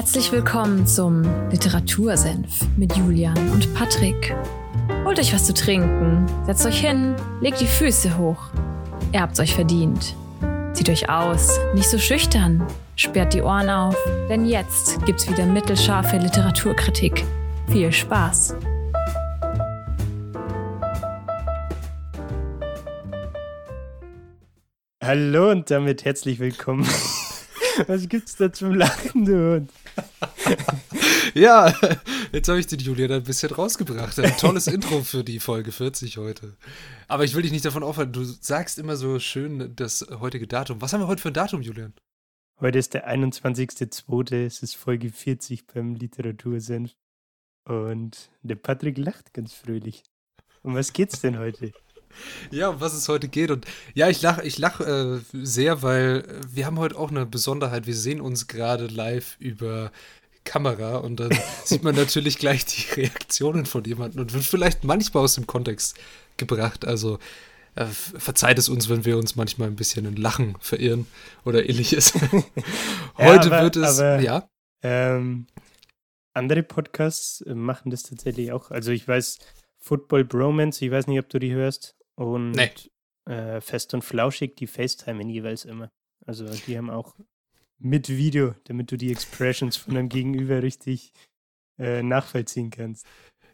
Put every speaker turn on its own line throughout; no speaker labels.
Herzlich willkommen zum Literatursenf mit Julian und Patrick. Holt euch was zu trinken, setzt euch hin, legt die Füße hoch. Ihr habt's euch verdient. Zieht euch aus, nicht so schüchtern, sperrt die Ohren auf, denn jetzt gibt's wieder mittelscharfe Literaturkritik. Viel Spaß!
Hallo und damit herzlich willkommen. Was gibt's da zum Lachen, du Hund?
Ja, jetzt habe ich den Julian ein bisschen rausgebracht. Ein tolles Intro für die Folge 40 heute. Aber ich will dich nicht davon aufhalten. Du sagst immer so schön das heutige Datum. Was haben wir heute für ein Datum, Julian?
Heute ist der 21.02. Es ist Folge 40 beim Literatursenf. Und der Patrick lacht ganz fröhlich. Um was geht's denn heute?
Ja, um was es heute geht. Und ja, ich lache ich lach, äh, sehr, weil wir haben heute auch eine Besonderheit. Wir sehen uns gerade live über Kamera und dann sieht man natürlich gleich die Reaktionen von jemandem und wird vielleicht manchmal aus dem Kontext gebracht. Also äh, verzeiht es uns, wenn wir uns manchmal ein bisschen in Lachen verirren oder ähnliches. heute
ja, aber,
wird es,
aber,
ja.
Ähm, andere Podcasts äh, machen das tatsächlich auch. Also ich weiß, Football Bromance, ich weiß nicht, ob du die hörst. Und
Nee.
äh, Fest und Flauschig, die FaceTimen jeweils immer. Also die haben auch mit Video, damit du die Expressions von deinem Gegenüber richtig äh, nachvollziehen kannst.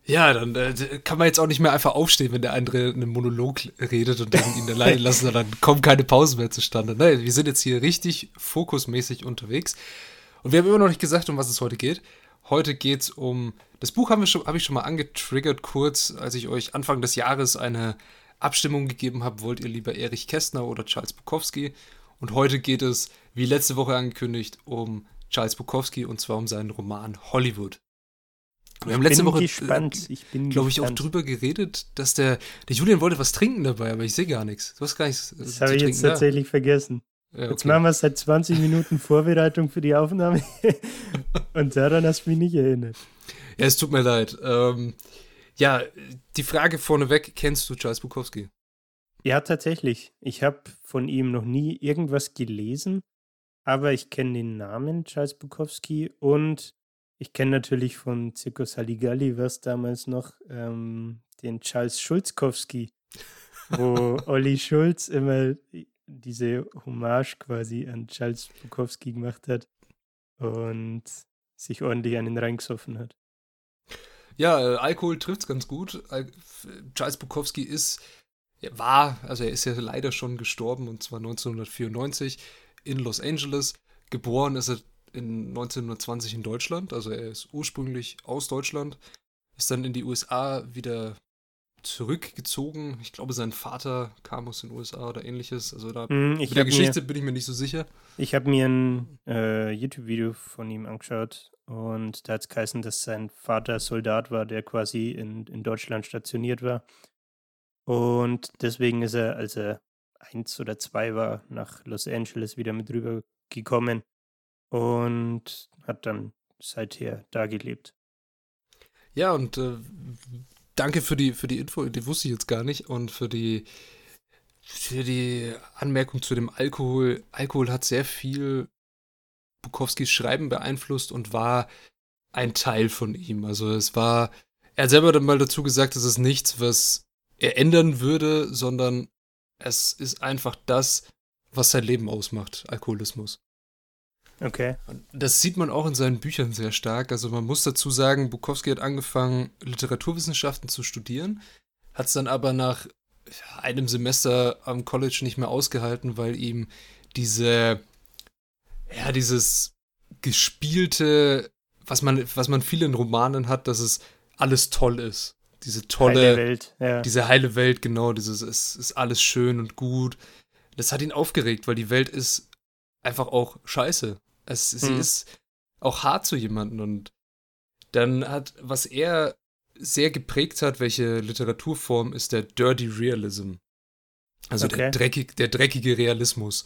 Ja, dann äh, kann man jetzt auch nicht mehr einfach aufstehen, wenn der andere einen Monolog redet und dann ihn alleine lassen, dann kommen keine Pausen mehr zustande. Nein, wir sind jetzt hier richtig fokusmäßig unterwegs. Und wir haben immer noch nicht gesagt, um was es heute geht. Heute geht es um. Das Buch habe ich schon mal angetriggert, kurz, als ich euch Anfang des Jahres eine Abstimmung gegeben habe, wollt ihr lieber Erich Kästner oder Charles Bukowski? Und heute geht es, wie letzte Woche angekündigt, um Charles Bukowski und zwar um seinen Roman Hollywood. Wir haben letzte
bin
Woche,
gespannt. Ich bin
glaube ich, auch
gespannt.
drüber geredet, dass der, der Julian wollte was trinken dabei, aber ich sehe gar nichts. Du hast gar nichts äh,
Das habe ich jetzt
da.
tatsächlich vergessen.
Ja,
Jetzt
okay.
machen wir seit 20 Minuten Vorbereitung für die Aufnahme und daran hast du mich nicht erinnert.
Ja, es tut mir leid. Ähm, ja, die Frage vorneweg, kennst du Charles Bukowski?
Ja, tatsächlich. Ich habe von ihm noch nie irgendwas gelesen, aber ich kenne den Namen Charles Bukowski und ich kenne natürlich von Zirkus Halligalli, was damals noch, ähm, den Charles Schulzkowski, wo Olli Schulz immer diese Hommage quasi an Charles Bukowski gemacht hat und sich ordentlich einen reingesoffen hat.
Ja, äh, Alkohol trifft's ganz gut. Al Charles Bukowski ist, er war, also er ist ja leider schon gestorben und zwar 1994 in Los Angeles. Geboren ist er in 1920 in Deutschland, also er ist ursprünglich aus Deutschland, ist dann in die USA wieder zurückgezogen. Ich glaube, sein Vater kam aus den USA oder ähnliches. Also da
ich
mit der
hab mir-
Geschichte bin ich mir nicht so sicher.
Ich habe mir ein äh, YouTube-Video von ihm angeschaut und da hat es geheißen, dass sein Vater Soldat war, der quasi in, in Deutschland stationiert war. Und deswegen ist er, als er eins oder zwei war, nach Los Angeles wieder mit rüber gekommen und hat dann seither da gelebt.
Ja, und äh, danke für die, für die Info, die wusste ich jetzt gar nicht. Und für die, für die Anmerkung zu dem Alkohol. Alkohol hat sehr viel Bukowskis Schreiben beeinflusst und war ein Teil von ihm. Also es war, er hat selber dann mal dazu gesagt, es ist nichts, was er ändern würde, sondern es ist einfach das, was sein Leben ausmacht, Alkoholismus.
Okay.
Und Das sieht man auch in seinen Büchern sehr stark. Also man muss dazu sagen, Bukowski hat angefangen, Literaturwissenschaften zu studieren, hat es dann aber nach einem Semester am College nicht mehr ausgehalten, weil ihm diese, ja, dieses gespielte, was man, was man viel in Romanen hat, dass es alles toll ist. Diese tolle,
Heile Welt. Ja.
diese heile Welt, genau, dieses, es ist alles schön und gut. Das hat ihn aufgeregt, weil die Welt ist einfach auch scheiße. Es, sie
Mhm.
ist auch hart zu jemandem und dann hat, was er sehr geprägt hat, welche Literaturform, ist der Dirty Realism. Also der,
Okay.
dreckig, der dreckige Realismus.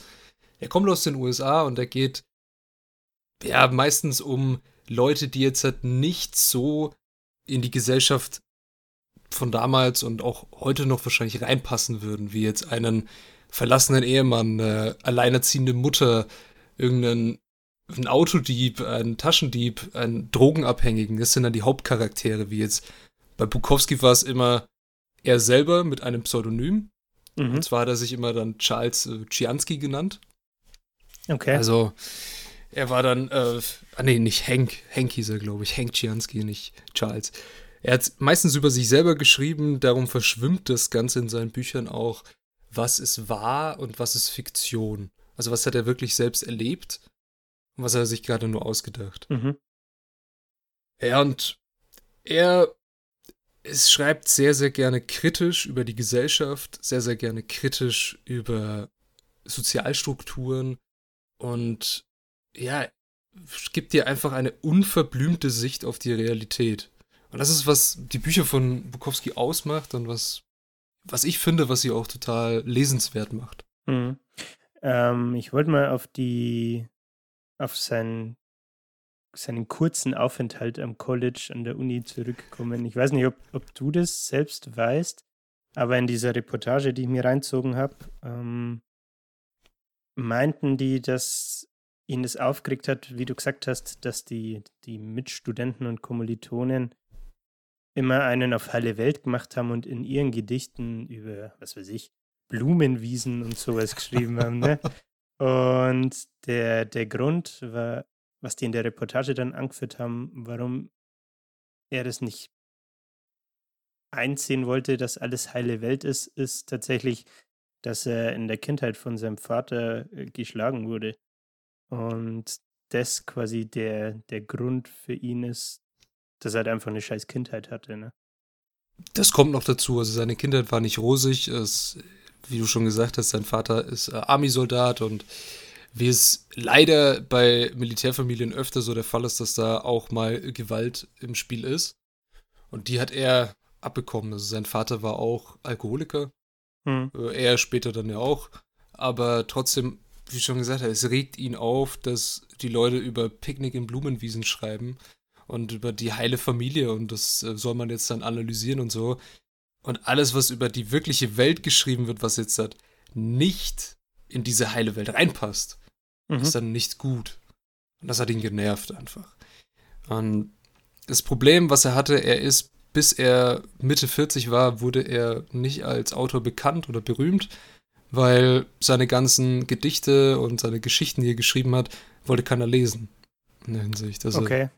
Er kommt aus den USA und er geht ja meistens um Leute, die jetzt halt nicht so in die Gesellschaft von damals und auch heute noch wahrscheinlich reinpassen würden, wie jetzt einen verlassenen Ehemann, eine alleinerziehende Mutter, irgendeinen ein Autodieb, ein Taschendieb, ein Drogenabhängigen. Das sind dann die Hauptcharaktere, wie jetzt bei Bukowski war es immer er selber mit einem Pseudonym. Mhm. Und zwar hat er sich immer dann Charles äh, Chiansky genannt.
Okay.
Also er war dann, äh, ah nee, nicht Hank, Hank hieß er, glaube ich, Hank Chiansky, nicht Charles. Er hat meistens über sich selber geschrieben, darum verschwimmt das Ganze in seinen Büchern auch, was ist wahr und was ist Fiktion. Also was hat er wirklich selbst erlebt und was hat er sich gerade nur ausgedacht.
Mhm.
Ja, und er es schreibt sehr, sehr gerne kritisch über die Gesellschaft, sehr, sehr gerne kritisch über Sozialstrukturen und ja, gibt dir einfach eine unverblümte Sicht auf die Realität. Und das ist, was die Bücher von Bukowski ausmacht und was, was ich finde, was sie auch total lesenswert macht.
Mhm. Ähm, ich wollte mal auf die, auf sein, seinen kurzen Aufenthalt am College an der Uni zurückkommen. Ich weiß nicht, ob, ob du das selbst weißt, aber in dieser Reportage, die ich mir reinzogen habe, ähm, meinten die, dass ihn das aufgeregt hat, wie du gesagt hast, dass die, die Mitstudenten und Kommilitonen immer einen auf heile Welt gemacht haben und in ihren Gedichten über, was weiß ich, Blumenwiesen und sowas geschrieben haben. Ne? Und der, der Grund war, was die in der Reportage dann angeführt haben, warum er das nicht einsehen wollte, dass alles heile Welt ist, ist tatsächlich, dass er in der Kindheit von seinem Vater äh, geschlagen wurde. Und das quasi der, der Grund für ihn ist, dass er halt einfach eine scheiß Kindheit hatte, ne?
Das kommt noch dazu. Also seine Kindheit war nicht rosig. Es, wie du schon gesagt hast, sein Vater ist äh, Army-Soldat und wie es leider bei Militärfamilien öfter so der Fall ist, dass da auch mal Gewalt im Spiel ist. Und die hat er abbekommen. Also sein Vater war auch Alkoholiker. Hm. Äh, er später dann ja auch. Aber trotzdem wie schon gesagt habe, es regt ihn auf, dass die Leute über Picknick in Blumenwiesen schreiben und über die heile Familie und das äh, soll man jetzt dann analysieren und so. Und alles, was über die wirkliche Welt geschrieben wird, was jetzt hat, nicht in diese heile Welt reinpasst, mhm. ist dann nicht gut. Und das hat ihn genervt einfach. Und das Problem, was er hatte, er ist, bis er Mitte 40 war, wurde er nicht als Autor bekannt oder berühmt, weil seine ganzen Gedichte und seine Geschichten, die er geschrieben hat, wollte keiner lesen. In der Hinsicht. Also,
okay.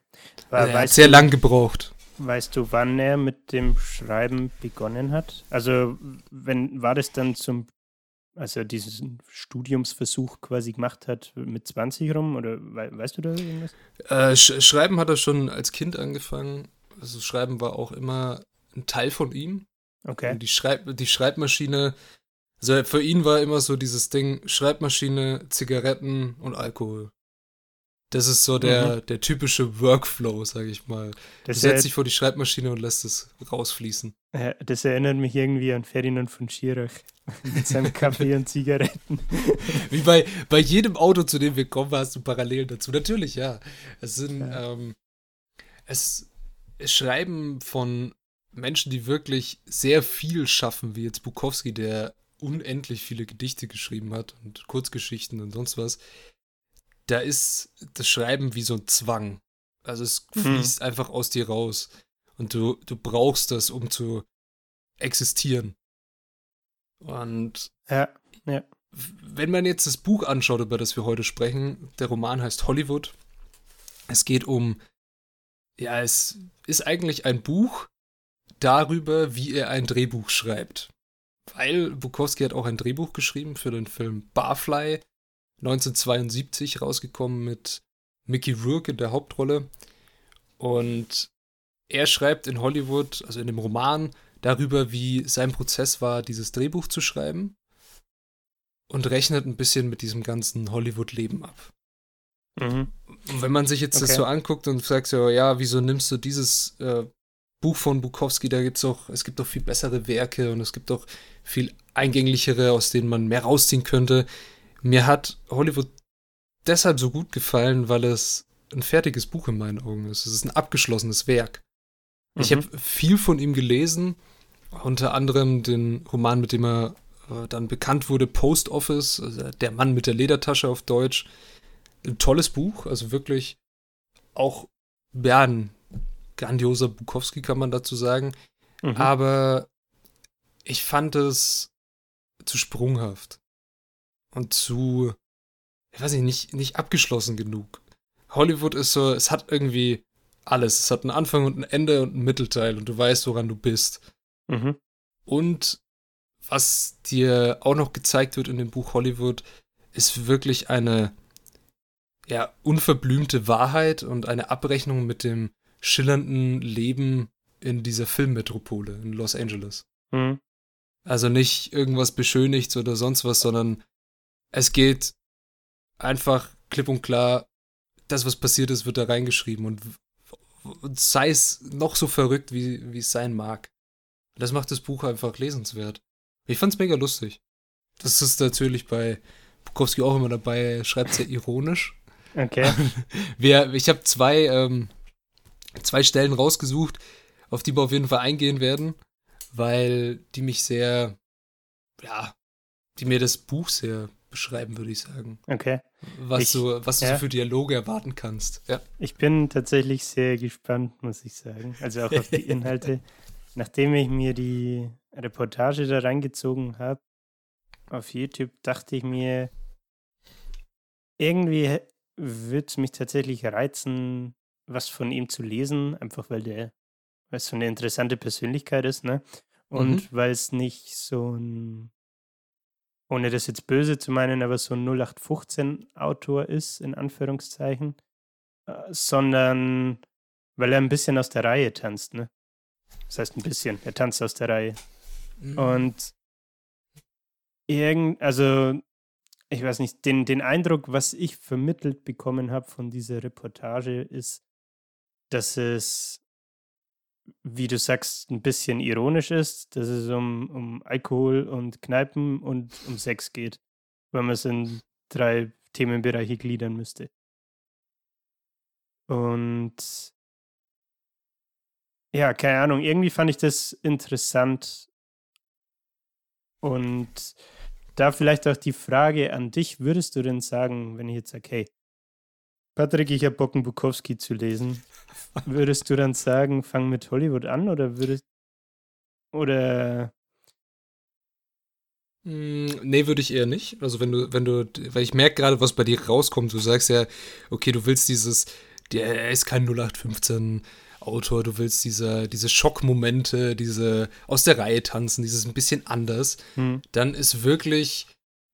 War, er hat sehr du, lang gebraucht.
Weißt du, wann er mit dem Schreiben begonnen hat? Also, wenn war das dann zum, als er diesen Studiumsversuch quasi gemacht hat, mit 20 rum? Oder weißt du da irgendwas?
Äh, Sch Schreiben hat er schon als Kind angefangen. Also, Schreiben war auch immer ein Teil von ihm.
Okay.
Die, Schreib die Schreibmaschine also für ihn war immer so dieses Ding, Schreibmaschine, Zigaretten und Alkohol. Das ist so der, mhm. der typische Workflow, sag ich mal. Das du setzt dich vor die Schreibmaschine und lässt es rausfließen.
Das erinnert mich irgendwie an Ferdinand von Schirach mit seinem Kaffee und Zigaretten.
Wie bei, bei jedem Auto, zu dem wir kommen, hast du Parallelen dazu. Natürlich, ja. Es sind, ja. Ähm, es Schreiben von Menschen, die wirklich sehr viel schaffen, wie jetzt Bukowski, der unendlich viele Gedichte geschrieben hat und Kurzgeschichten und sonst was, da ist das Schreiben wie so ein Zwang. Also es mhm. fließt mhm. einfach aus dir raus. Und du, du brauchst das, um zu existieren. Und
ja, ja.
wenn man jetzt das Buch anschaut, über das wir heute sprechen, der Roman heißt Hollywood. Es geht um, ja, es ist eigentlich ein Buch darüber, wie er ein Drehbuch schreibt weil Bukowski hat auch ein Drehbuch geschrieben für den Film Barfly, 1972 rausgekommen mit Mickey Rourke in der Hauptrolle. Und er schreibt in Hollywood, also in dem Roman, darüber, wie sein Prozess war, dieses Drehbuch zu schreiben. Und rechnet ein bisschen mit diesem ganzen Hollywood-Leben ab. Mhm. Wenn man sich jetzt okay. das so anguckt und sagt so, ja, wieso nimmst du dieses äh, Buch von Bukowski, da gibt's auch, es gibt doch viel bessere Werke und es gibt doch viel eingänglichere, aus denen man mehr rausziehen könnte. Mir hat Hollywood deshalb so gut gefallen, weil es ein fertiges Buch in meinen Augen ist. Es ist ein abgeschlossenes Werk. Mhm. Ich habe viel von ihm gelesen, unter anderem den Roman, mit dem er äh, dann bekannt wurde, Post Office, also der Mann mit der Ledertasche auf Deutsch. Ein tolles Buch, also wirklich auch ja, ein grandioser Bukowski, kann man dazu sagen. Mhm. Aber ich fand es zu sprunghaft und zu, ich weiß nicht, nicht, nicht abgeschlossen genug. Hollywood ist so, es hat irgendwie alles. Es hat einen Anfang und ein Ende und ein Mittelteil und du weißt, woran du bist. Mhm. Und was dir auch noch gezeigt wird in dem Buch Hollywood, ist wirklich eine ja, unverblümte Wahrheit und eine Abrechnung mit dem schillernden Leben in dieser Filmmetropole in Los Angeles. Mhm. Also nicht irgendwas beschönigt oder sonst was, sondern es geht einfach klipp und klar, das, was passiert ist, wird da reingeschrieben und, und sei es noch so verrückt, wie, wie es sein mag. Das macht das Buch einfach lesenswert. Ich fand's mega lustig. Das ist natürlich bei Bukowski auch immer dabei, er schreibt sehr ironisch.
Okay.
Wir, ich habe zwei, ähm, zwei Stellen rausgesucht, auf die wir auf jeden Fall eingehen werden, weil die mich sehr, ja, die mir das Buch sehr beschreiben, würde ich sagen.
Okay.
Was, ich, du, was ja. du für Dialoge erwarten kannst. Ja.
Ich bin tatsächlich sehr gespannt, muss ich sagen. Also auch auf die Inhalte. Nachdem ich mir die Reportage da reingezogen habe auf YouTube, dachte ich mir, irgendwie würde es mich tatsächlich reizen, was von ihm zu lesen, einfach weil der, weil es so eine interessante Persönlichkeit ist, ne? Und mhm. weil es nicht so ein, ohne das jetzt böse zu meinen, aber so ein 0815-Autor ist, in Anführungszeichen, äh, sondern weil er ein bisschen aus der Reihe tanzt, ne? Das heißt ein bisschen, er tanzt aus der Reihe. Mhm. Und irgend, also ich weiß nicht, den, den Eindruck, was ich vermittelt bekommen habe von dieser Reportage, ist, dass es, wie du sagst, ein bisschen ironisch ist, dass es um, um Alkohol und Kneipen und um Sex geht, wenn man es in drei Themenbereiche gliedern müsste. Und ja, keine Ahnung, irgendwie fand ich das interessant und da vielleicht auch die Frage an dich, würdest du denn sagen, wenn ich jetzt sage, hey, Patrick, ich habe Bock, Bukowski zu lesen, würdest du dann sagen, fang mit Hollywood an oder würdest oder
hm, Nee, würde ich eher nicht. Also wenn du, wenn du, weil ich merke gerade, was bei dir rauskommt, du sagst ja, okay, du willst dieses, der ist kein 0815 Autor, du willst diese, diese Schockmomente, diese aus der Reihe tanzen, dieses ein bisschen anders, hm. dann ist wirklich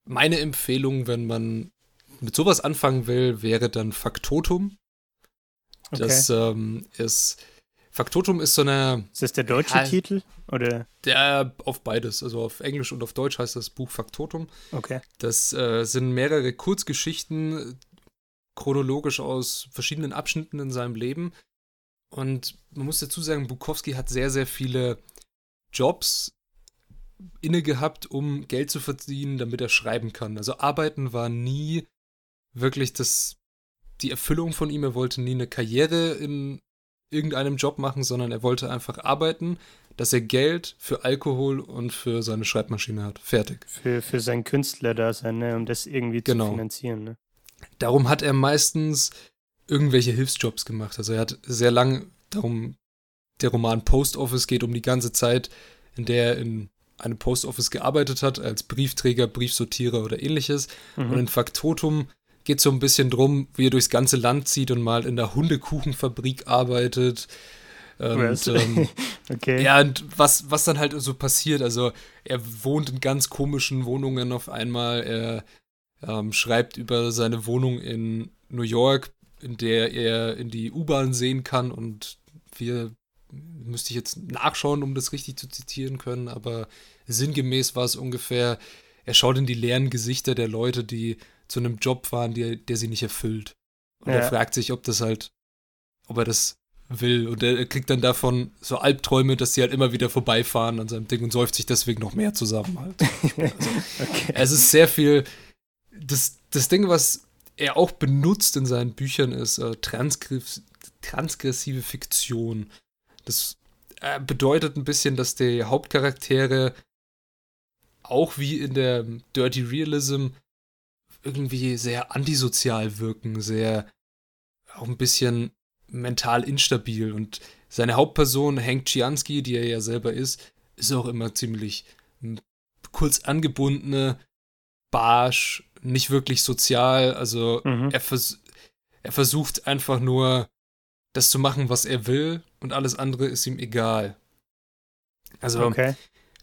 meine Empfehlung, wenn man mit sowas anfangen will, wäre dann Faktotum. Okay. Das ähm, ist Faktotum ist so eine.
Ist das der deutsche ja, Titel? Oder?
Der auf beides. Also auf Englisch und auf Deutsch heißt das Buch Faktotum.
Okay.
Das äh, sind mehrere Kurzgeschichten, chronologisch aus verschiedenen Abschnitten in seinem Leben, und man muss dazu sagen, Bukowski hat sehr, sehr viele Jobs inne gehabt, um Geld zu verdienen, damit er schreiben kann. Also arbeiten war nie wirklich das, die Erfüllung von ihm. Er wollte nie eine Karriere in irgendeinem Job machen, sondern er wollte einfach arbeiten, dass er Geld für Alkohol und für seine Schreibmaschine hat. Fertig.
Für, für sein Künstlerdasein, ne? um das irgendwie genau. zu finanzieren. Ne?
Darum hat er meistens irgendwelche Hilfsjobs gemacht. Also er hat sehr lang darum, der Roman Post Office geht um die ganze Zeit, in der er in einem Post Office gearbeitet hat, als Briefträger, Briefsortierer oder ähnliches. Mhm. Und in Faktotum geht es so ein bisschen drum, wie er durchs ganze Land zieht und mal in der Hundekuchenfabrik arbeitet. Und, ähm, okay. Ja, und was, was dann halt so passiert, also er wohnt in ganz komischen Wohnungen auf einmal, er ähm, schreibt über seine Wohnung in New York, in der er in die U-Bahn sehen kann und wir müsste ich jetzt nachschauen, um das richtig zu zitieren können, aber sinngemäß war es ungefähr, er schaut in die leeren Gesichter der Leute, die zu einem Job waren, der, der sie nicht erfüllt. Und ja. er fragt sich, ob das halt, ob er das will. Und er kriegt dann davon so Albträume, dass sie halt immer wieder vorbeifahren an seinem Ding und säuft sich deswegen noch mehr zusammen halt. Also, okay. Es ist sehr viel. Das, das Ding, was er auch benutzt in seinen Büchern, ist äh, transgriff, transgressive Fiktion. Das äh, bedeutet ein bisschen, dass die Hauptcharaktere auch wie in der Dirty Realism irgendwie sehr antisozial wirken, sehr auch ein bisschen mental instabil. Und seine Hauptperson, Hank Chiansky, die er ja selber ist, ist auch immer ziemlich kurz angebundene, barsch, nicht wirklich sozial. Also mhm. er, vers er versucht einfach nur das zu machen, was er will und alles andere ist ihm egal. Also okay.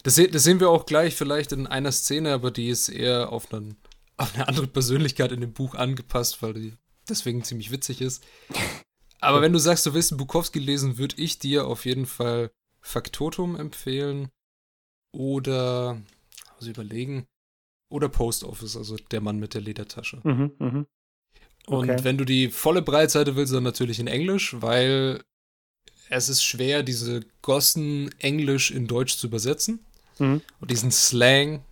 das, das, sehen wir auch gleich vielleicht in einer Szene, aber die ist eher auf, einen, auf eine andere Persönlichkeit in dem Buch angepasst, weil die deswegen ziemlich witzig ist. Aber wenn du sagst, du willst einen Bukowski lesen, würde ich dir auf jeden Fall Faktotum empfehlen oder, also überlegen, oder Post Office, also der Mann mit der Ledertasche. Mhm, mh. Okay. Und wenn du die volle Breitseite willst, dann natürlich in Englisch, weil es ist schwer, diese Gossen Englisch in Deutsch zu übersetzen. Mhm. Und diesen Slang.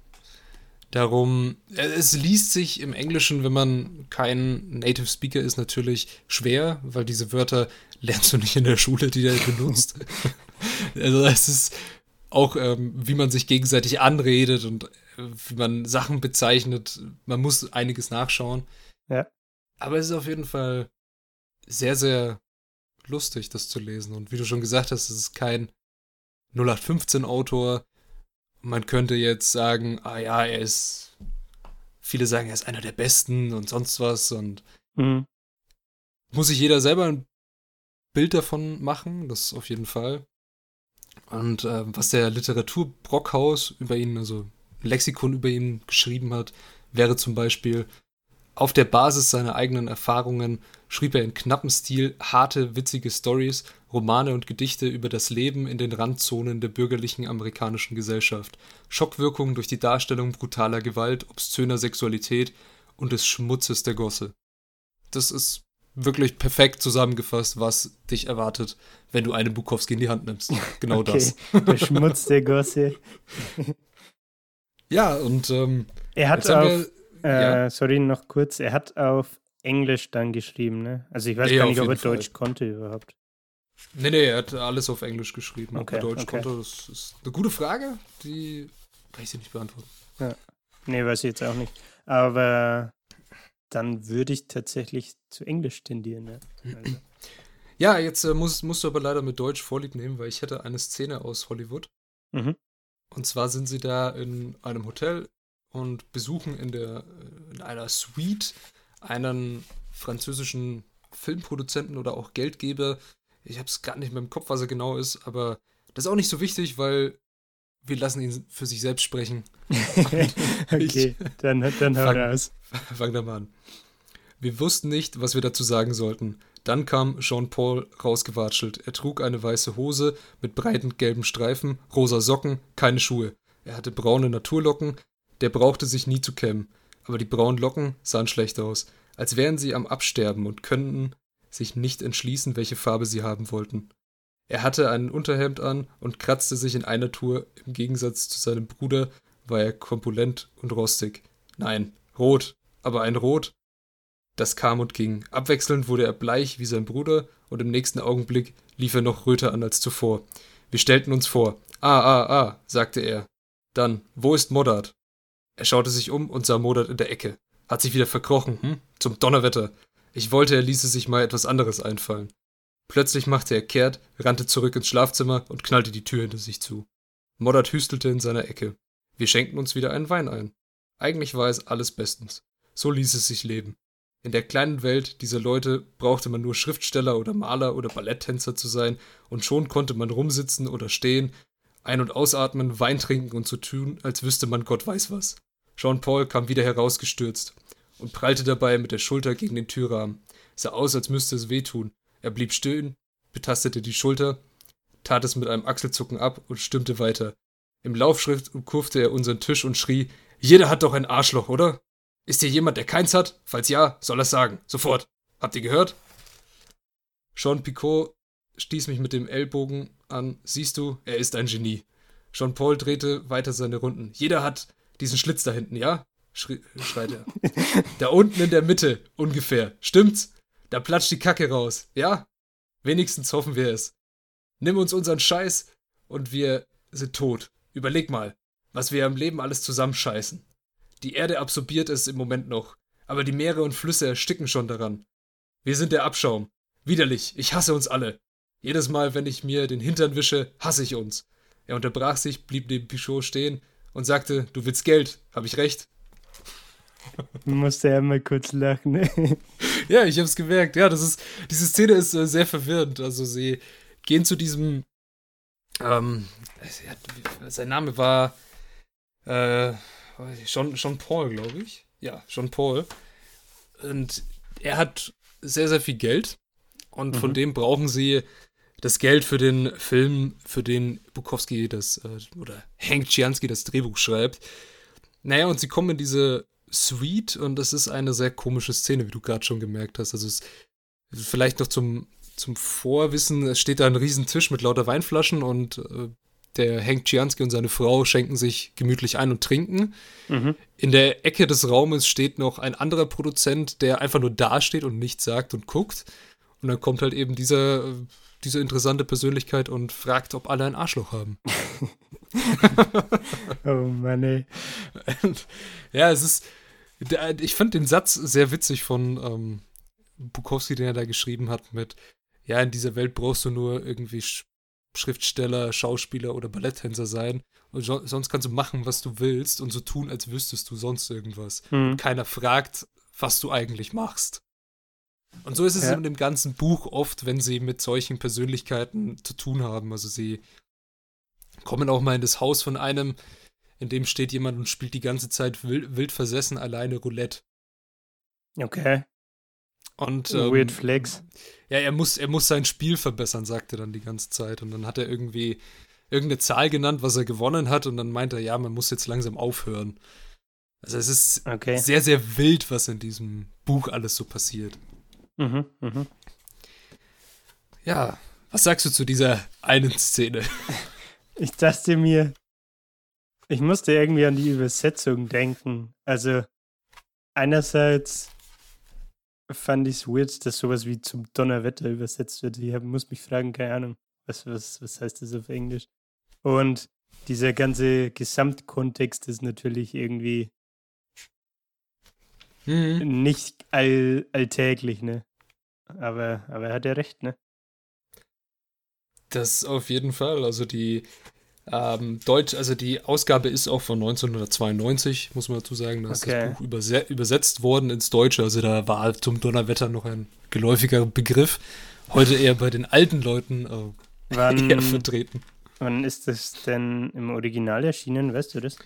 Darum, es liest sich im Englischen, wenn man kein Native Speaker ist, natürlich schwer, weil diese Wörter lernst du nicht in der Schule, die der benutzt. also es ist auch, ähm, wie man sich gegenseitig anredet und äh, wie man Sachen bezeichnet. Man muss einiges nachschauen. Ja. Aber es ist auf jeden Fall sehr, sehr lustig, das zu lesen. Und wie du schon gesagt hast, es ist kein 0815-Autor. Man könnte jetzt sagen, ah ja, er ist. Viele sagen, er ist einer der Besten und sonst was. Und mhm. muss sich jeder selber ein Bild davon machen, das auf jeden Fall. Und äh, was der Literatur Brockhaus über ihn, also Lexikon über ihn geschrieben hat, wäre zum Beispiel, auf der Basis seiner eigenen Erfahrungen schrieb er in knappem Stil harte, witzige Stories, Romane und Gedichte über das Leben in den Randzonen der bürgerlichen amerikanischen Gesellschaft, Schockwirkungen durch die Darstellung brutaler Gewalt, obszöner Sexualität und des Schmutzes der Gosse. Das ist wirklich perfekt zusammengefasst, was dich erwartet, wenn du einen Bukowski in die Hand nimmst. Genau okay. das.
Der Schmutz der Gosse.
ja, und ähm,
er hat auch äh, ja. Sorry, noch kurz. Er hat auf Englisch dann geschrieben, ne? Also ich weiß ja, gar nicht, ob er Fall. Deutsch konnte überhaupt.
Nee, nee, er hat alles auf Englisch geschrieben. Okay, ob er Deutsch okay. konnte, das ist eine gute Frage, die kann ich dir nicht beantworten.
Ja. Nee, weiß ich jetzt auch nicht. Aber dann würde ich tatsächlich zu Englisch tendieren, ne? Also.
Ja, jetzt äh, musst, musst du aber leider mit Deutsch Vorlieb nehmen, weil ich hätte eine Szene aus Hollywood. Mhm. Und zwar sind sie da in einem Hotel und besuchen in, der, in einer Suite einen französischen Filmproduzenten oder auch Geldgeber. Ich habe es gerade nicht mehr im Kopf, was er genau ist, aber das ist auch nicht so wichtig, weil wir lassen ihn für sich selbst sprechen.
okay, dann, dann hau raus.
Fang da mal an. Wir wussten nicht, was wir dazu sagen sollten. Dann kam Jean-Paul rausgewatschelt. Er trug eine weiße Hose mit breiten gelben Streifen, rosa Socken, keine Schuhe. Er hatte braune Naturlocken, der brauchte sich nie zu kämmen, aber die braunen Locken sahen schlecht aus, als wären sie am Absterben und könnten sich nicht entschließen, welche Farbe sie haben wollten. Er hatte einen Unterhemd an und kratzte sich in einer Tour, im Gegensatz zu seinem Bruder war er korpulent und rostig. Nein, rot, aber ein Rot. Das kam und ging. Abwechselnd wurde er bleich wie sein Bruder und im nächsten Augenblick lief er noch röter an als zuvor. Wir stellten uns vor. Ah, ah, ah, sagte er. Dann, wo ist Moddard? Er schaute sich um und sah Modert in der Ecke. Hat sich wieder verkrochen, hm? Zum Donnerwetter. Ich wollte, er ließe sich mal etwas anderes einfallen. Plötzlich machte er kehrt, rannte zurück ins Schlafzimmer und knallte die Tür hinter sich zu. Moddert hüstelte in seiner Ecke. Wir schenkten uns wieder einen Wein ein. Eigentlich war es alles bestens. So ließ es sich leben. In der kleinen Welt dieser Leute brauchte man nur Schriftsteller oder Maler oder Balletttänzer zu sein, und schon konnte man rumsitzen oder stehen, ein- und ausatmen, Wein trinken und so tun, als wüsste man Gott weiß was. Jean-Paul kam wieder herausgestürzt und prallte dabei mit der Schulter gegen den Türrahmen. Sah aus, als müsste es wehtun. Er blieb stehen, betastete die Schulter, tat es mit einem Achselzucken ab und stimmte weiter. Im Laufschritt umkurfte er unseren Tisch und schrie: Jeder hat doch ein Arschloch, oder? Ist hier jemand, der keins hat? Falls ja, soll er's sagen. Sofort. Habt ihr gehört? Jean Picot stieß mich mit dem Ellbogen an. Siehst du, er ist ein Genie. Jean-Paul drehte weiter seine Runden. Jeder hat diesen Schlitz da hinten, ja? Schrie, schreit er. da unten in der Mitte, ungefähr. Stimmt's? Da platscht die Kacke raus, ja? Wenigstens hoffen wir es. Nimm uns unseren Scheiß und wir sind tot. Überleg mal, was wir im Leben alles zusammenscheißen. Die Erde absorbiert es im Moment noch, aber die Meere und Flüsse ersticken schon daran. Wir sind der Abschaum. Widerlich, ich hasse uns alle. Jedes Mal, wenn ich mir den Hintern wische, hasse ich uns. Er unterbrach sich, blieb neben Pichot stehen und sagte, du willst Geld, hab ich recht?
Musste er mal kurz lachen.
Ja, ich hab's gemerkt. Ja, das ist, diese Szene ist äh, sehr verwirrend. Also sie gehen zu diesem, ähm, sein Name war, äh, Jean, Jean Paul, glaube ich. Ja, Jean Paul. Und er hat sehr, sehr viel Geld. Und mhm. von dem brauchen sie das Geld für den Film, für den Bukowski das, äh, oder Hank Chiansky das Drehbuch schreibt. Naja, und sie kommen in diese Suite und das ist eine sehr komische Szene, wie du gerade schon gemerkt hast. Also es vielleicht noch zum, zum Vorwissen, es steht da ein riesen Tisch mit lauter Weinflaschen und äh, der Hank Chiansky und seine Frau schenken sich gemütlich ein und trinken. Mhm. In der Ecke des Raumes steht noch ein anderer Produzent, der einfach nur dasteht und nichts sagt und guckt. Und dann kommt halt eben dieser, diese interessante Persönlichkeit und fragt, ob alle ein Arschloch haben.
oh Mann, ey.
Ja, es ist. Ich fand den Satz sehr witzig von ähm, Bukowski, den er da geschrieben hat, mit: Ja, in dieser Welt brauchst du nur irgendwie Schriftsteller, Schauspieler oder Balletttänzer sein. Und so, sonst kannst du machen, was du willst und so tun, als wüsstest du sonst irgendwas. Hm. Und keiner fragt, was du eigentlich machst. Und so ist es ja. in dem ganzen Buch oft, wenn sie mit solchen Persönlichkeiten zu tun haben. Also sie kommen auch mal in das Haus von einem, in dem steht jemand und spielt die ganze Zeit wild, wild versessen alleine Roulette.
Okay.
Und
ähm, Weird Flex.
Ja, er muss, er muss sein Spiel verbessern, sagt er dann die ganze Zeit. Und dann hat er irgendwie irgendeine Zahl genannt, was er gewonnen hat, und dann meint er, ja, man muss jetzt langsam aufhören. Also es ist okay. sehr, sehr wild, was in diesem Buch alles so passiert.
Mhm, mhm.
Ja, was sagst du zu dieser einen Szene?
Ich dachte mir, ich musste irgendwie an die Übersetzung denken. Also einerseits fand ich es weird, dass sowas wie zum Donnerwetter übersetzt wird. Ich hab, muss mich fragen, keine Ahnung, was, was, was heißt das auf Englisch? Und dieser ganze Gesamtkontext ist natürlich irgendwie mhm. nicht all, alltäglich, ne? Aber, aber er hat ja recht, ne?
Das auf jeden Fall. Also die ähm, Deutsch, also die Ausgabe ist auch von 1992, muss man dazu sagen. Da ist okay. das Buch überse übersetzt worden ins Deutsche. Also da war zum Donnerwetter noch ein geläufiger Begriff. Heute eher bei den alten Leuten äh, wann, eher vertreten.
Wann ist das denn im Original erschienen? Weißt du das?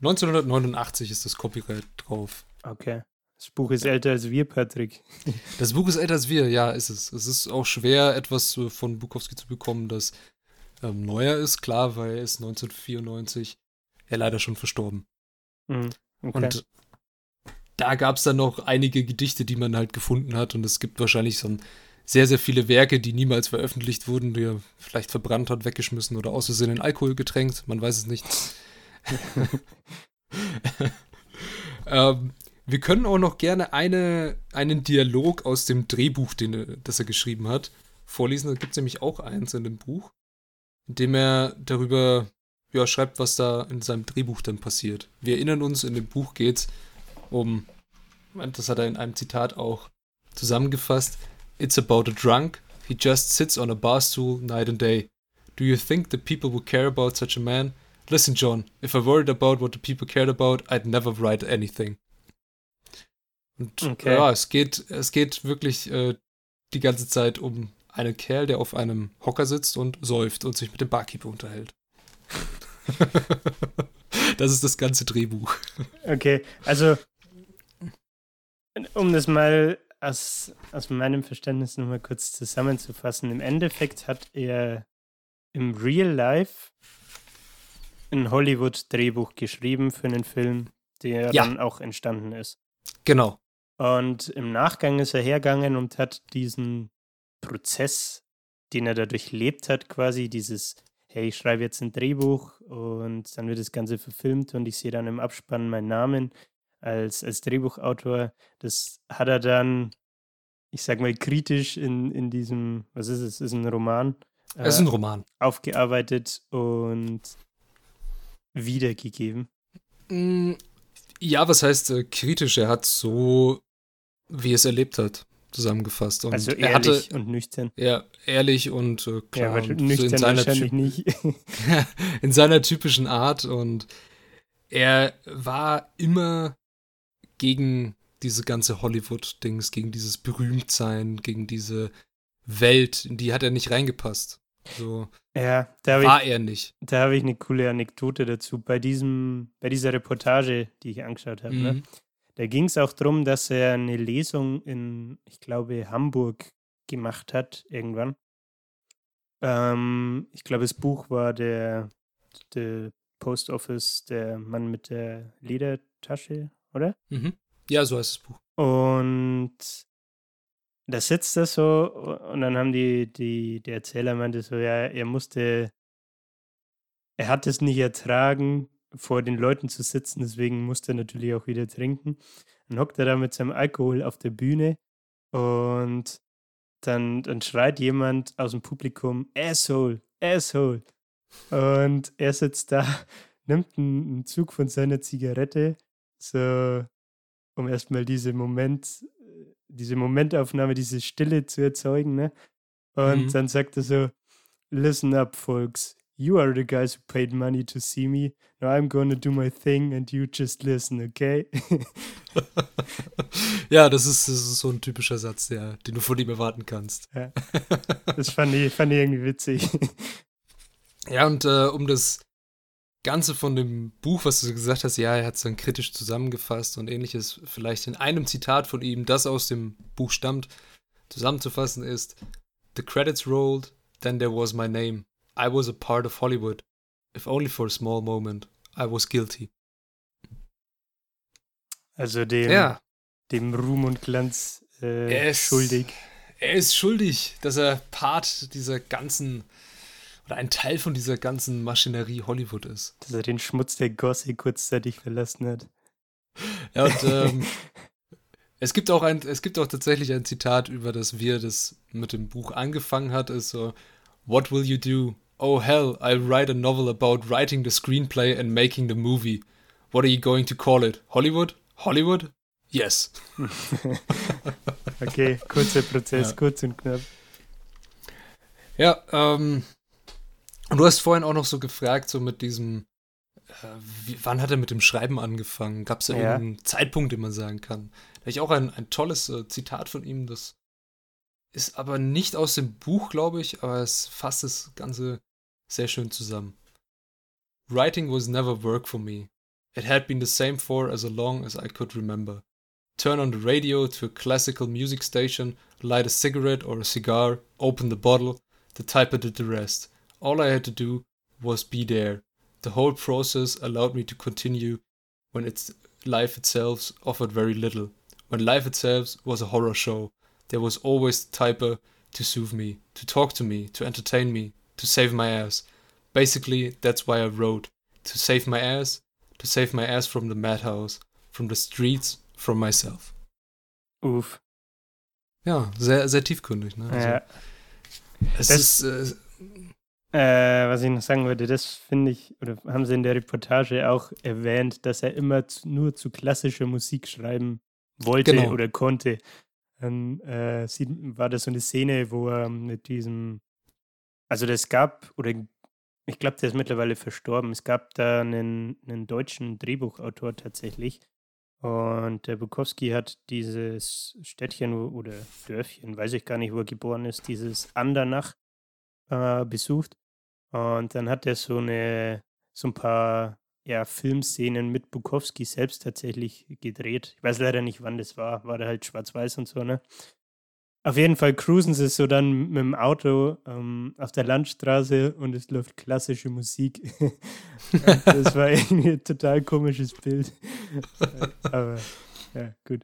1989 ist das Copyright drauf.
Okay. Das Buch ist älter als wir, Patrick.
Das Buch ist älter als wir, ja, ist es. Es ist auch schwer, etwas von Bukowski zu bekommen, das ähm, neuer ist, klar, weil er ist 1994 ja leider schon verstorben.
Mhm, okay.
Und da gab es dann noch einige Gedichte, die man halt gefunden hat und es gibt wahrscheinlich so sehr, sehr viele Werke, die niemals veröffentlicht wurden, die er vielleicht verbrannt hat, weggeschmissen oder aus Versehen in Alkohol getränkt, man weiß es nicht. ähm, wir können auch noch gerne eine, einen Dialog aus dem Drehbuch, den, das er geschrieben hat, vorlesen. Da gibt es nämlich auch eins in dem Buch indem er darüber ja, schreibt, was da in seinem Drehbuch dann passiert. Wir erinnern uns, in dem Buch geht es um, das hat er in einem Zitat auch zusammengefasst, It's about a drunk, he just sits on a bar stool night and day. Do you think the people would care about such a man? Listen, John, if I worried about what the people cared about, I'd never write anything. Und okay. ja, es geht, es geht wirklich äh, die ganze Zeit um einen Kerl, der auf einem Hocker sitzt und säuft und sich mit dem Barkeeper unterhält. das ist das ganze Drehbuch.
Okay, also um das mal aus, aus meinem Verständnis nochmal kurz zusammenzufassen. Im Endeffekt hat er im Real Life ein Hollywood-Drehbuch geschrieben für einen Film, der ja. dann auch entstanden ist.
Genau.
Und im Nachgang ist er hergegangen und hat diesen Prozess, den er da durchlebt hat, quasi dieses, hey, ich schreibe jetzt ein Drehbuch und dann wird das Ganze verfilmt und ich sehe dann im Abspann meinen Namen als, als Drehbuchautor. Das hat er dann, ich sag mal, kritisch in, in diesem, was ist es, ist ein Roman.
Es ist ein äh, Roman.
Aufgearbeitet und wiedergegeben.
Mm, Ja, was heißt äh, kritisch? Er hat so, wie er es erlebt hat, zusammengefasst. Und
also
er
ehrlich
hatte,
und nüchtern.
ja, ehrlich und äh,
Ja,
klar,
aber
und so
nüchtern
in seiner,
wahrscheinlich nicht.
in seiner typischen Art. Und er war immer gegen diese ganze Hollywood-Dings, gegen dieses Berühmtsein, gegen diese Welt, in die hat er nicht reingepasst. So
ja, da habe ich
war er nicht.
Da habe ich eine coole Anekdote dazu. Bei diesem, bei dieser Reportage, die ich angeschaut habe, ne? Da ging es auch darum, dass er eine Lesung in, ich glaube, Hamburg gemacht hat, irgendwann. Ähm, ich glaube, das Buch war der, der Post Office, der Mann mit der Ledertasche, oder?
Mhm. Ja, so heißt das Buch.
Und da sitzt er so und dann haben die, die, der Erzähler meinte so, ja, er musste, er hat es nicht ertragen, vor den Leuten zu sitzen, deswegen musste er natürlich auch wieder trinken. Dann hockt er da mit seinem Alkohol auf der Bühne und dann, dann schreit jemand aus dem Publikum, Asshole, Asshole. Und er sitzt da, nimmt einen, Zug von seiner Zigarette, so um erstmal diese Moment, diese Momentaufnahme, diese Stille zu erzeugen, ne? Und
Mhm.
dann sagt er so, listen up, folks. You are the guys who paid money to see me. Now I'm gonna do my thing and you just listen, okay?
ja, das ist, das ist so ein typischer Satz, der, den du von ihm erwarten kannst.
das fand ich, fand ich irgendwie witzig.
Ja, und äh, um das Ganze von dem Buch, was du gesagt hast, ja, er hat es dann kritisch zusammengefasst und ähnliches, vielleicht in einem Zitat von ihm, das aus dem Buch stammt, zusammenzufassen ist: The credits rolled, then there was my name. I was a part of Hollywood. If only for a small moment. I was guilty.
Also dem,
Ja,
dem Ruhm und Glanz äh,
Er ist-
schuldig.
er ist schuldig, dass er Part dieser ganzen oder ein Teil von dieser ganzen Maschinerie Hollywood ist.
Dass er den Schmutz der Gosse kurzzeitig verlassen hat.
Ja, und ähm, es gibt auch ein, es gibt auch tatsächlich ein Zitat über das, wie er das mit dem Buch angefangen hat, ist so, What will you do? Oh hell, I'll write a novel about writing the screenplay and making the movie. What are you going to call it? Hollywood? Hollywood? Yes.
Okay, kurzer Prozess,
Ja.
kurz und knapp.
Ja, ähm, und du hast vorhin auch noch so gefragt, so mit diesem, äh, wie, wann hat er mit dem Schreiben angefangen? Gab es da
Ja.
irgendeinen Zeitpunkt, den man sagen kann? Da habe ich auch ein, ein tolles äh, Zitat von ihm, das ist aber nicht aus dem Buch, glaube ich, aber es fasst das Ganze sehr schön zusammen. Writing was never work for me. It had been the same for as long as I could remember. Turn on the radio to a classical music station, light a cigarette or a cigar, open the bottle, the typer did the rest. All I had to do was be there. The whole process allowed me to continue when its life itself offered very little. When life itself was a horror show, there was always the typer to soothe me, to talk to me, to entertain me, to save my ass. Basically, that's why I wrote. To save my ass, to save my ass from the madhouse, from the streets, from myself.
Uff.
Ja, sehr, sehr tiefgründig, ne? Also,
Ja.
es
das-
ist, äh,
Äh, was ich noch sagen wollte, das finde ich, oder haben sie in der Reportage auch erwähnt, dass er immer zu, nur zu klassischer Musik schreiben wollte
Genau.
oder konnte. Dann äh, sieht, war das so eine Szene, wo er mit diesem, also das gab, oder ich glaube, der ist mittlerweile verstorben. Es gab da einen, einen deutschen Drehbuchautor tatsächlich. Und der Bukowski hat dieses Städtchen oder Dörfchen, weiß ich gar nicht, wo er geboren ist, dieses Andernach äh, besucht. Und dann hat er so eine, so ein paar ja, Filmszenen mit Bukowski selbst tatsächlich gedreht. Ich weiß leider nicht, wann das war. War da halt schwarz-weiß und so, ne? Auf jeden Fall cruisen sie so dann mit dem Auto ähm, auf der Landstraße und es läuft klassische Musik. Das war irgendwie ein total komisches Bild. Aber ja, gut.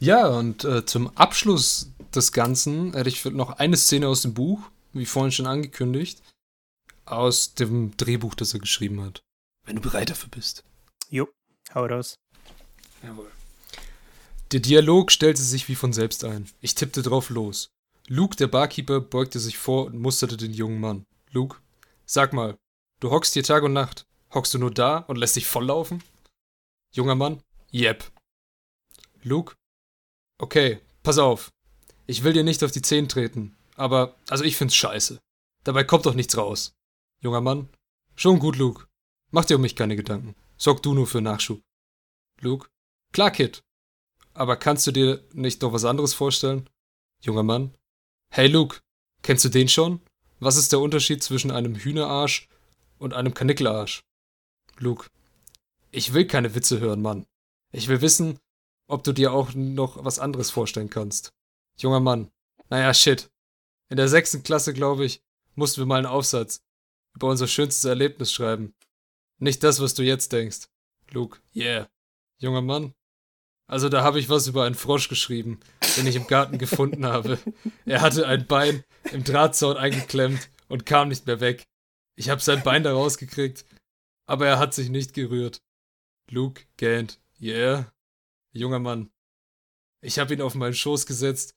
Ja, und äh, zum Abschluss des Ganzen hätte ich noch eine Szene aus dem Buch, wie vorhin schon angekündigt, aus dem Drehbuch, das er geschrieben hat. Wenn du bereit dafür bist.
Jo, hau raus.
Jawohl. Der Dialog stellte sich wie von selbst ein. Ich tippte drauf los. Luke, der Barkeeper, beugte sich vor und musterte den jungen Mann. Luke, sag mal, du hockst hier Tag und Nacht. Hockst du nur da und lässt dich volllaufen? Junger Mann? Yep. Luke? Okay, pass auf. Ich will dir nicht auf die Zehen treten, aber, also ich find's scheiße. Dabei kommt doch nichts raus. Junger Mann? Schon gut, Luke. Mach dir um mich keine Gedanken. Sorg du nur für Nachschub. Luke? Klar, Kid. Aber kannst du dir nicht noch was anderes vorstellen? Junger Mann? Hey, Luke, kennst du den schon? Was ist der Unterschied zwischen einem Hühnerarsch und einem Kanickelarsch? Luke. Ich will keine Witze hören, Mann. Ich will wissen, ob du dir auch noch was anderes vorstellen kannst. Junger Mann. Naja, shit. In der sechsten Klasse, glaube ich, mussten wir mal einen Aufsatz über unser schönstes Erlebnis schreiben. Nicht das, was du jetzt denkst. Luke. Yeah. Junger Mann. Also da habe ich was über einen Frosch geschrieben, den ich im Garten gefunden habe. Er hatte ein Bein im Drahtzaun eingeklemmt und kam nicht mehr weg. Ich habe sein Bein da rausgekriegt, aber er hat sich nicht gerührt. Luke gähnt. Yeah. Junger Mann. Ich habe ihn auf meinen Schoß gesetzt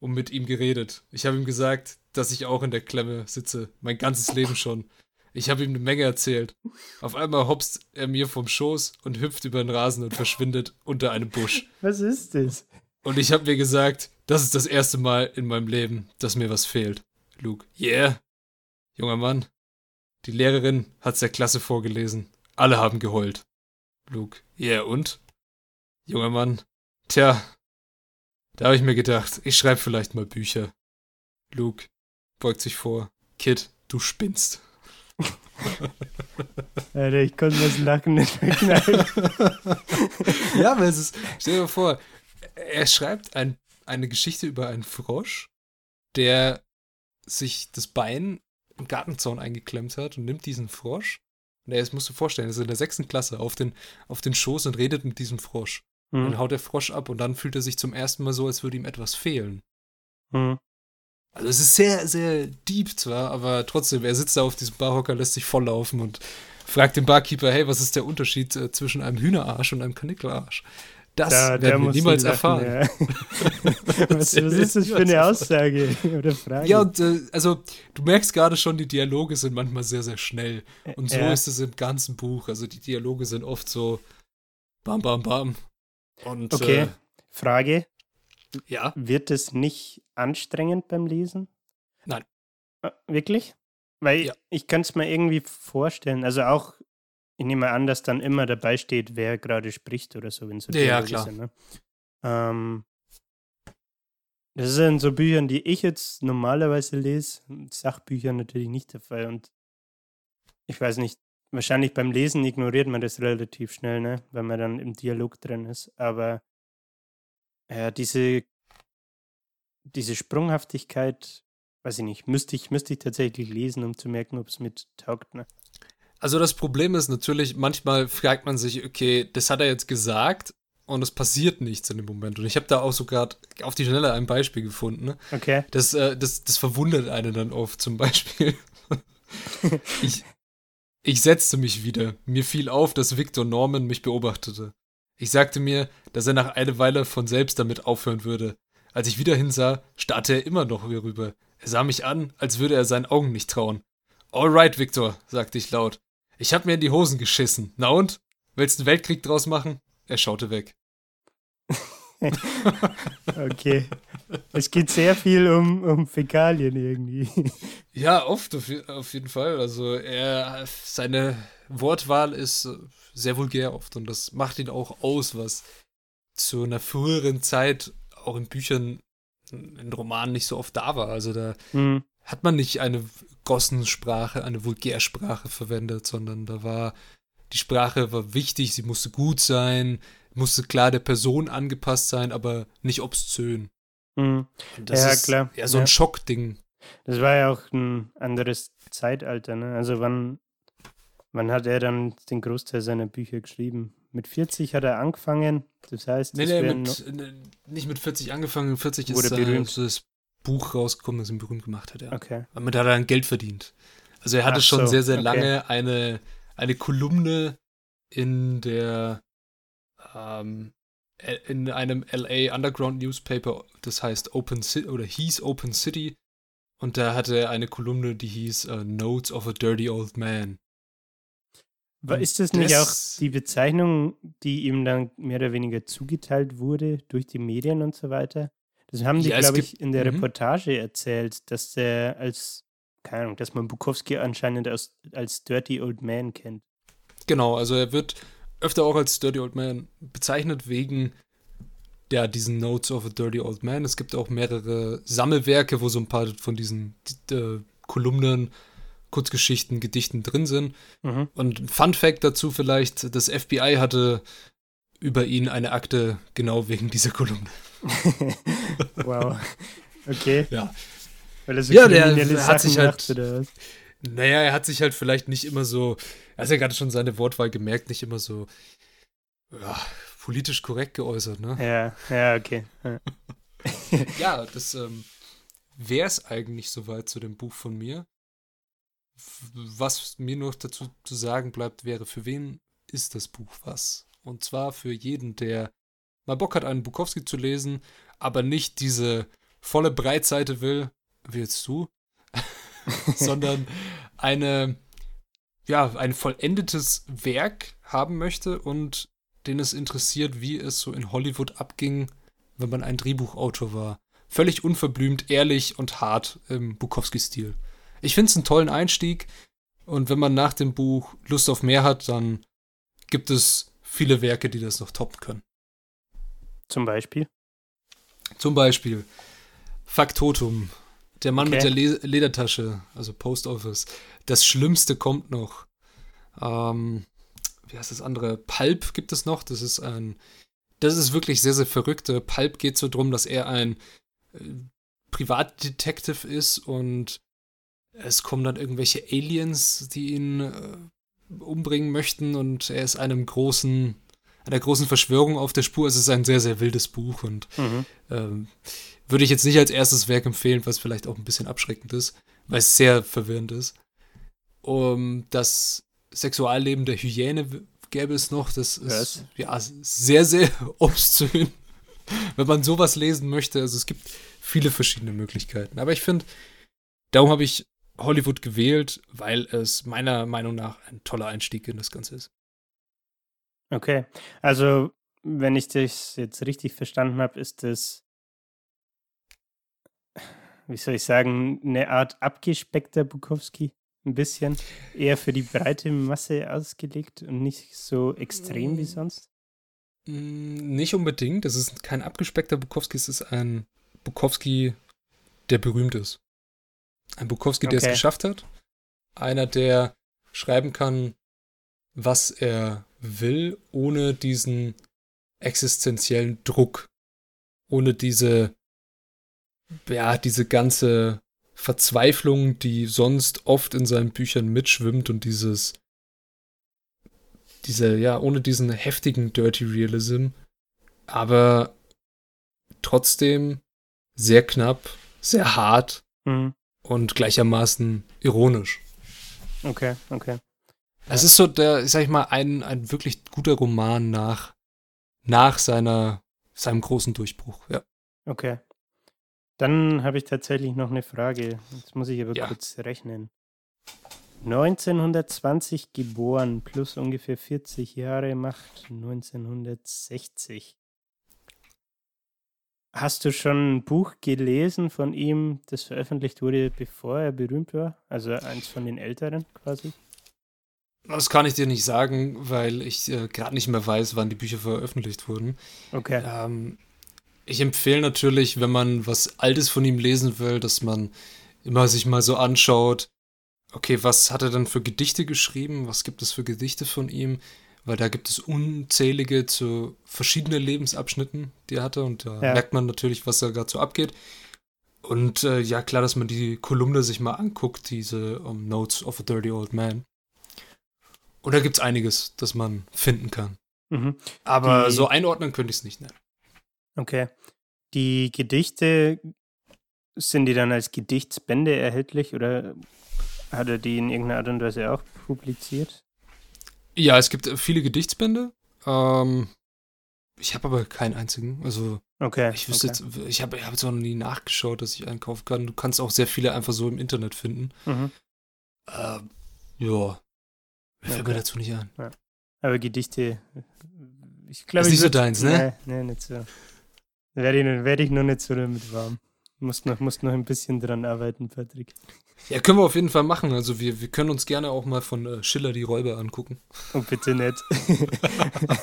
und mit ihm geredet. Ich habe ihm gesagt, dass ich auch in der Klemme sitze, mein ganzes Leben schon. Ich habe ihm eine Menge erzählt. Auf einmal hopst er mir vom Schoß und hüpft über den Rasen und verschwindet unter einem Busch.
Was ist das?
Und ich habe mir gesagt, das ist das erste Mal in meinem Leben, dass mir was fehlt. Luke, yeah. Junger Mann, die Lehrerin hat's der Klasse vorgelesen. Alle haben geheult. Luke, yeah, und? Junger Mann, tja, da habe ich mir gedacht, ich schreibe vielleicht mal Bücher. Luke beugt sich vor. Kid, du spinnst.
Alter, ich konnte das Lachen nicht verknallen.
ja, aber es ist, stell dir mal vor, er schreibt ein, eine Geschichte über einen Frosch, der sich das Bein im Gartenzaun eingeklemmt hat und nimmt diesen Frosch. Und er, das musst du vorstellen, er ist in der sechsten Klasse auf den, auf den Schoß und redet mit diesem Frosch. Mhm. Dann haut der Frosch ab und dann fühlt er sich zum ersten Mal so, als würde ihm etwas fehlen. Mhm. Also es ist sehr, sehr deep zwar, aber trotzdem, er sitzt da auf diesem Barhocker, lässt sich volllaufen und fragt den Barkeeper, hey, was ist der Unterschied äh, zwischen einem Hühnerarsch und einem Kanickelarsch? Das da, werden wir niemals lachen, erfahren. Ja.
was, was, ist das für eine Aussage oder Frage?
Ja, und äh, also du merkst gerade schon, die Dialoge sind manchmal sehr, sehr schnell. Und so ja. ist es im ganzen Buch. Also die Dialoge sind oft so bam, bam, bam. Und,
okay, äh, Frage.
Ja.
Wird es nicht anstrengend beim Lesen?
Nein.
Äh, wirklich? Weil ja. ich kann es mir irgendwie vorstellen. Also auch, ich nehme an, dass dann immer dabei steht, wer gerade spricht oder so, wenn so
ja, ja, klar.
Sind, ne? ähm, das ist in so Büchern, die ich jetzt normalerweise lese, Sachbücher natürlich nicht der Fall. Und ich weiß nicht, wahrscheinlich beim Lesen ignoriert man das relativ schnell, ne? wenn man dann im Dialog drin ist. Aber ja, diese, diese Sprunghaftigkeit, weiß ich nicht, müsste ich, müsste ich tatsächlich lesen, um zu merken, ob es mit taugt. Ne?
Also das Problem ist natürlich, manchmal fragt man sich, okay, das hat er jetzt gesagt und es passiert nichts in dem Moment. Und ich habe da auch sogar auf die Schnelle ein Beispiel gefunden. Ne?
Okay.
Das, äh, das, das verwundert einen dann oft zum Beispiel. ich, ich setzte mich wieder. Mir fiel auf, dass Victor Norman mich beobachtete. Ich sagte mir, dass er nach einer Weile von selbst damit aufhören würde. Als ich wieder hinsah, starrte er immer noch mir rüber. Er sah mich an, als würde er seinen Augen nicht trauen. Alright, Victor, sagte ich laut. Ich hab mir in die Hosen geschissen. Na und? Willst du einen Weltkrieg draus machen? Er schaute weg.
okay. Es geht sehr viel um, um Fäkalien irgendwie.
Ja, oft auf, auf jeden Fall. Also er, seine Wortwahl ist sehr vulgär oft und das macht ihn auch aus, was zu einer früheren Zeit auch in Büchern, in Romanen nicht so oft da war. Also da mhm. hat man nicht eine Gossensprache, eine Vulgärsprache verwendet, sondern da war die Sprache war wichtig, sie musste gut sein, musste klar der Person angepasst sein, aber nicht obszön.
Mhm. ja, klar.
Ja, so ein
ja.
Schockding.
Das war ja auch ein anderes Zeitalter, ne? Also wann, wann hat er dann den Großteil seiner Bücher geschrieben? Mit 40 hat er angefangen, das heißt...
Nee, nee, mit, ne, nicht mit 40 angefangen, 40 ist äh, das Buch rausgekommen, das ihn berühmt gemacht hat, ja.
Okay.
Damit hat er dann Geld verdient. Also er hatte Ach schon so, sehr, sehr okay. lange eine, eine Kolumne in der ähm, in einem LA Underground Newspaper, das heißt Open City oder hieß Open City. Und da hatte er eine Kolumne, die hieß uh, Notes of a Dirty Old Man.
Ist das nicht das, auch die Bezeichnung, die ihm dann mehr oder weniger zugeteilt wurde durch die Medien und so weiter? Das haben die, ja, glaube ich, in der mhm. Reportage erzählt, dass der als, keine Ahnung, dass man Bukowski anscheinend als, als Dirty Old Man kennt.
Genau, also er wird öfter auch als Dirty Old Man bezeichnet wegen ja, diesen Notes of a Dirty Old Man. Es gibt auch mehrere Sammelwerke, wo so ein paar von diesen äh, Kolumnen, Kurzgeschichten, Gedichten drin sind. Mhm. Und Fun Fact dazu vielleicht, das FBI hatte über ihn eine Akte genau wegen dieser Kolumne.
wow. Okay.
Ja.
Weil er so
ja, der, der hat sich halt. Macht, naja, er hat sich halt vielleicht nicht immer so. Er hat ja gerade schon seine Wortwahl gemerkt, nicht immer so. Ja, politisch korrekt geäußert, ne?
Ja, ja, okay.
Ja, ja das ähm, wäre es eigentlich soweit zu dem Buch von mir. Was mir noch dazu zu sagen bleibt, wäre, für wen ist das Buch was? Und zwar für jeden, der mal Bock hat, einen Bukowski zu lesen, aber nicht diese volle Breitseite will, jetzt du, sondern eine, ja, ein vollendetes Werk haben möchte und den es interessiert, wie es so in Hollywood abging, wenn man ein Drehbuchautor war. Völlig unverblümt, ehrlich und hart im Bukowski-Stil. Ich finde es einen tollen Einstieg und wenn man nach dem Buch Lust auf mehr hat, dann gibt es viele Werke, die das noch toppen können.
Zum Beispiel?
Zum Beispiel Faktotum, der Mann okay. mit der Le Ledertasche, also Post Office. Das Schlimmste kommt noch. Ähm, wie heißt das andere? Pulp gibt es noch. Das ist ein, das ist wirklich sehr, sehr verrückte. Pulp geht so drum, dass er ein äh, Privatdetective ist und es kommen dann irgendwelche Aliens, die ihn äh, umbringen möchten und er ist einem großen, einer großen Verschwörung auf der Spur. Es ist ein sehr, sehr wildes Buch und mhm. ähm, würde ich jetzt nicht als erstes Werk empfehlen, was vielleicht auch ein bisschen abschreckend ist, weil es sehr verwirrend ist. Um das Sexualleben der Hyäne gäbe es noch. Das ist yes. ja sehr, sehr obszön, wenn man sowas lesen möchte. Also es gibt viele verschiedene Möglichkeiten. Aber ich finde, darum habe ich Hollywood gewählt, weil es meiner Meinung nach ein toller Einstieg in das Ganze ist.
Okay, also wenn ich das jetzt richtig verstanden habe, ist das, wie soll ich sagen, eine Art abgespeckter Bukowski? Ein bisschen eher für die breite Masse ausgelegt und nicht so extrem wie mm. sonst?
Mm, nicht unbedingt. Es ist kein abgespeckter Bukowski, es ist ein Bukowski, der berühmt ist. Ein Bukowski, der okay. es geschafft hat. Einer, der schreiben kann, was er will, ohne diesen existenziellen Druck. Ohne diese, ja, diese ganze Verzweiflung, die sonst oft in seinen Büchern mitschwimmt und dieses, diese, ja, ohne diesen heftigen Dirty Realism, aber trotzdem sehr knapp, sehr hart mhm und gleichermaßen ironisch.
Okay, okay.
Es ist so der, sag ich mal, ein, ein wirklich guter Roman nach, nach seiner, seinem großen Durchbruch, ja.
Okay. Dann habe ich tatsächlich noch eine Frage. Jetzt muss ich aber ja. kurz rechnen. 1920 geboren, plus ungefähr 40 Jahre macht 1960. Hast du schon ein Buch gelesen von ihm, das veröffentlicht wurde, bevor er berühmt war? Also eins von den älteren quasi?
Das kann ich dir nicht sagen, weil ich äh, gerade nicht mehr weiß, wann die Bücher veröffentlicht wurden.
Okay.
Ähm, ich empfehle natürlich, wenn man was Altes von ihm lesen will, dass man immer sich mal so anschaut, okay, was hat er denn für Gedichte geschrieben? Was gibt es für Gedichte von ihm? weil da gibt es unzählige zu verschiedenen Lebensabschnitten, die er hatte und da ja. merkt man natürlich, was da gerade so abgeht. Und äh, ja, klar, dass man die Kolumne sich mal anguckt, diese um, ähm, Notes of a Dirty Old Man. Und da gibt es einiges, das man finden kann. Mhm. Aber die, so einordnen könnte ich es nicht nennen.
Okay. Die Gedichte, sind die dann als Gedichtsbände erhältlich oder hat er die in irgendeiner Art und Weise auch publiziert?
Ja, es gibt viele Gedichtsbände. Ähm, ich habe aber keinen einzigen. Also,
okay,
ich wüsste
okay.
jetzt, ich habe ich hab jetzt noch nie nachgeschaut, dass ich einkaufen kann. Du kannst auch sehr viele einfach so im Internet finden. Mhm. Ähm, ja. Mir fällt mir dazu nicht an.
Ja. Aber Gedichte, ich glaube,
Ist
ich
nicht so deins, ne?
Nee, nee, nicht so. Werde ich, noch- werd ich noch nicht so damit warm. Musst noch, musst noch ein bisschen dran arbeiten, Patrick.
Ja, können wir auf jeden Fall machen. Also wir, wir können uns gerne auch mal von äh, Schiller die Räuber angucken.
Oh, bitte nicht.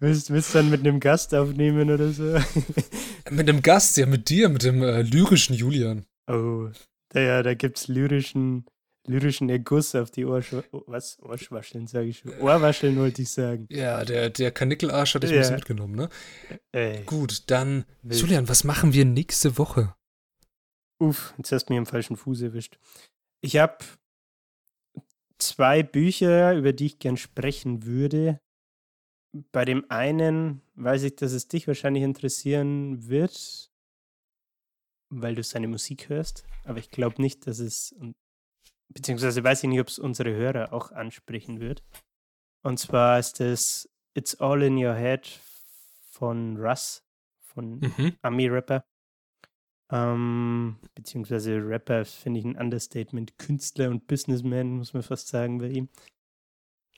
willst, willst du dann mit einem Gast aufnehmen oder so?
Mit einem Gast, ja, mit dir, mit dem äh, lyrischen Julian.
Oh, da, ja, da gibt's lyrischen, lyrischen Erguss auf die Ohrschwa oh, was? Ohrschwascheln, sage ich schon. Ohrwascheln wollte ich sagen.
Ja, der, der Kanickelarsch hat dich ein
Ja.
bisschen mitgenommen, ne?
Ey,
Gut, dann,
Wild.
Julian, was machen wir nächste Woche?
uff, jetzt hast du mich am falschen Fuß erwischt. Ich habe zwei Bücher, über die ich gern sprechen würde. Bei dem einen weiß ich, dass es dich wahrscheinlich interessieren wird, weil du seine Musik hörst. Aber ich glaube nicht, dass es, beziehungsweise weiß ich nicht, ob es unsere Hörer auch ansprechen wird. Und zwar ist es It's All in Your Head von Russ, von
Mhm.
Ami-Rapper. Ähm, beziehungsweise Rapper finde ich ein Understatement. Künstler und Businessman, muss man fast sagen bei ihm.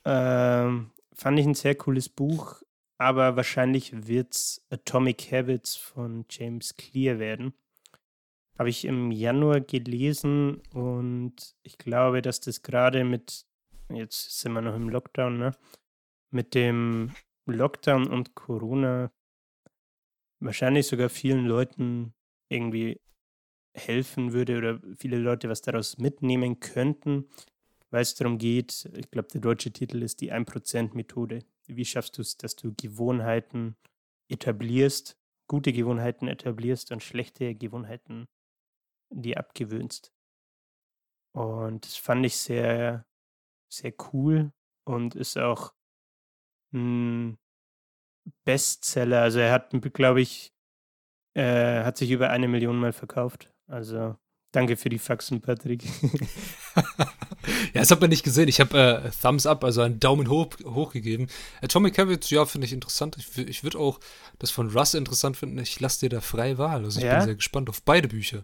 Ähm, fand ich ein sehr cooles Buch, aber wahrscheinlich wird es Atomic Habits von James Clear werden. Habe ich im Januar gelesen und ich glaube, dass das gerade mit, jetzt sind wir noch im Lockdown, ne? Mit dem Lockdown und Corona wahrscheinlich sogar vielen Leuten irgendwie helfen würde oder viele Leute was daraus mitnehmen könnten, weil es darum geht, ich glaube, der deutsche Titel ist die 1%-Methode. Wie schaffst du es, dass du Gewohnheiten etablierst, gute Gewohnheiten etablierst und schlechte Gewohnheiten die abgewöhnst? Und das fand ich sehr, sehr cool und ist auch ein Bestseller. Also er hat, glaube ich, äh, hat sich über eine Million Mal verkauft. Also danke für die Faxen, Patrick.
ja, das hat man nicht gesehen. Ich habe äh, Thumbs up, also einen Daumen hoch, hoch gegeben. Atomic Habits, ja, finde ich interessant. Ich, ich würde auch das von Russ interessant finden. Ich lasse dir da freie Wahl. Also ich
Ja?
bin sehr gespannt auf beide Bücher.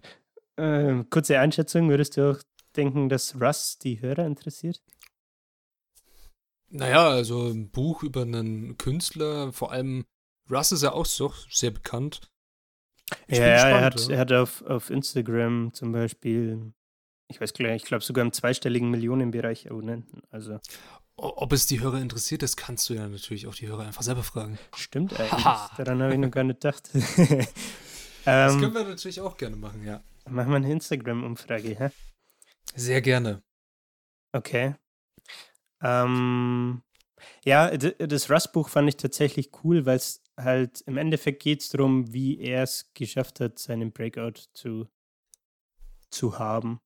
Ähm, kurze Einschätzung, würdest du auch denken, dass Russ die Hörer interessiert?
Naja, also ein Buch über einen Künstler, vor allem Russ ist ja auch so sehr bekannt. Ich
ja, ja, er
gespannt,
hat,
ja.
er hat auf, auf Instagram zum Beispiel, ich weiß gleich, ich glaube sogar im zweistelligen Millionenbereich Abonnenten. Also
Ob es die Hörer interessiert, das kannst du ja natürlich auch die Hörer einfach selber fragen.
stimmt eigentlich. Daran habe ich noch gar nicht gedacht.
Das
ähm,
können wir natürlich auch gerne machen, ja.
Machen wir eine Instagram-Umfrage, hä?
Sehr gerne.
Okay. Ähm, ja, das Rust-Buch fand ich tatsächlich cool, weil es halt im Endeffekt geht es darum, wie er es geschafft hat, seinen Breakout zu, zu haben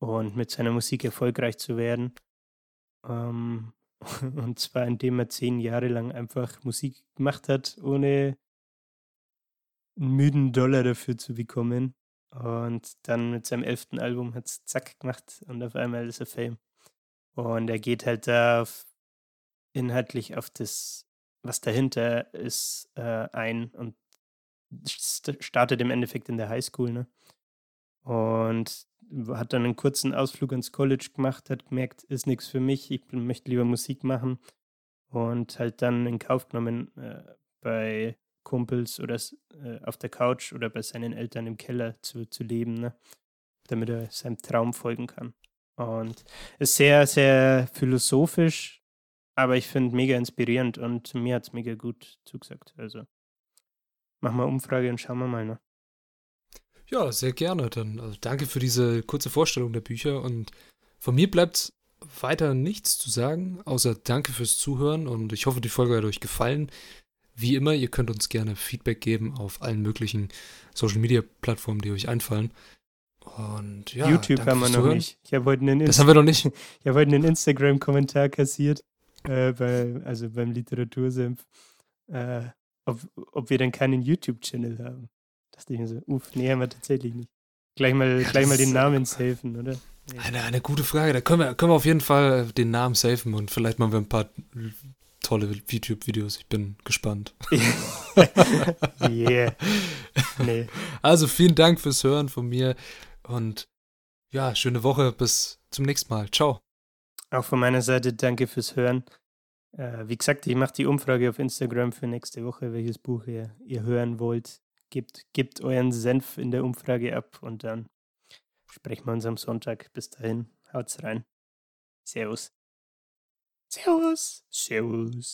und mit seiner Musik erfolgreich zu werden. Ähm, und zwar indem er zehn Jahre lang einfach Musik gemacht hat, ohne einen müden Dollar dafür zu bekommen. Und dann mit seinem elften Album hat es zack gemacht und auf einmal ist er Fame. Und er geht halt da auf, inhaltlich auf das, was dahinter ist, äh, ein und st startet im Endeffekt in der Highschool, ne? Und hat dann einen kurzen Ausflug ins College gemacht, hat gemerkt, ist nichts für mich, ich möchte lieber Musik machen. Und halt dann in Kauf genommen, äh, bei Kumpels oder äh, auf der Couch oder bei seinen Eltern im Keller zu, zu leben, ne? damit er seinem Traum folgen kann. Und ist sehr, sehr philosophisch, aber ich finde mega inspirierend und mir hat es mega gut zugesagt. Also machen wir Umfrage und schauen wir mal. Ne?
Ja, sehr gerne. Dann also danke für diese kurze Vorstellung der Bücher und von mir bleibt weiter nichts zu sagen, außer danke fürs Zuhören und ich hoffe, die Folge hat euch gefallen. Wie immer, ihr könnt uns gerne Feedback geben auf allen möglichen Social Media Plattformen, die euch einfallen. Und ja,
YouTube haben wir noch
Zuhören.
nicht. Ich habe heute einen,
Das haben wir noch nicht.
ich hab heute einen Instagram-Kommentar kassiert, äh, bei, also beim Literatursenf, äh, ob, ob wir denn keinen YouTube-Channel haben. dachte ich mir so, uff, nee, haben wir tatsächlich nicht. Gleich mal,
Ja,
gleich mal
das
den Namen safen, oder?
Eine, eine gute Frage. Da können wir, können wir auf jeden Fall den Namen safen und vielleicht machen wir ein paar tolle YouTube-Videos. Ich bin gespannt.
yeah. Nee.
Also vielen Dank fürs Hören von mir und ja, schöne Woche. Bis zum nächsten Mal. Ciao.
Auch von meiner Seite danke fürs Hören. Äh, wie gesagt, ich mache die Umfrage auf Instagram für nächste Woche, welches Buch ihr, ihr hören wollt. Gebt, gebt euren Senf in der Umfrage ab und dann sprechen wir uns am Sonntag. Bis dahin, haut's rein. Servus. Servus. Servus.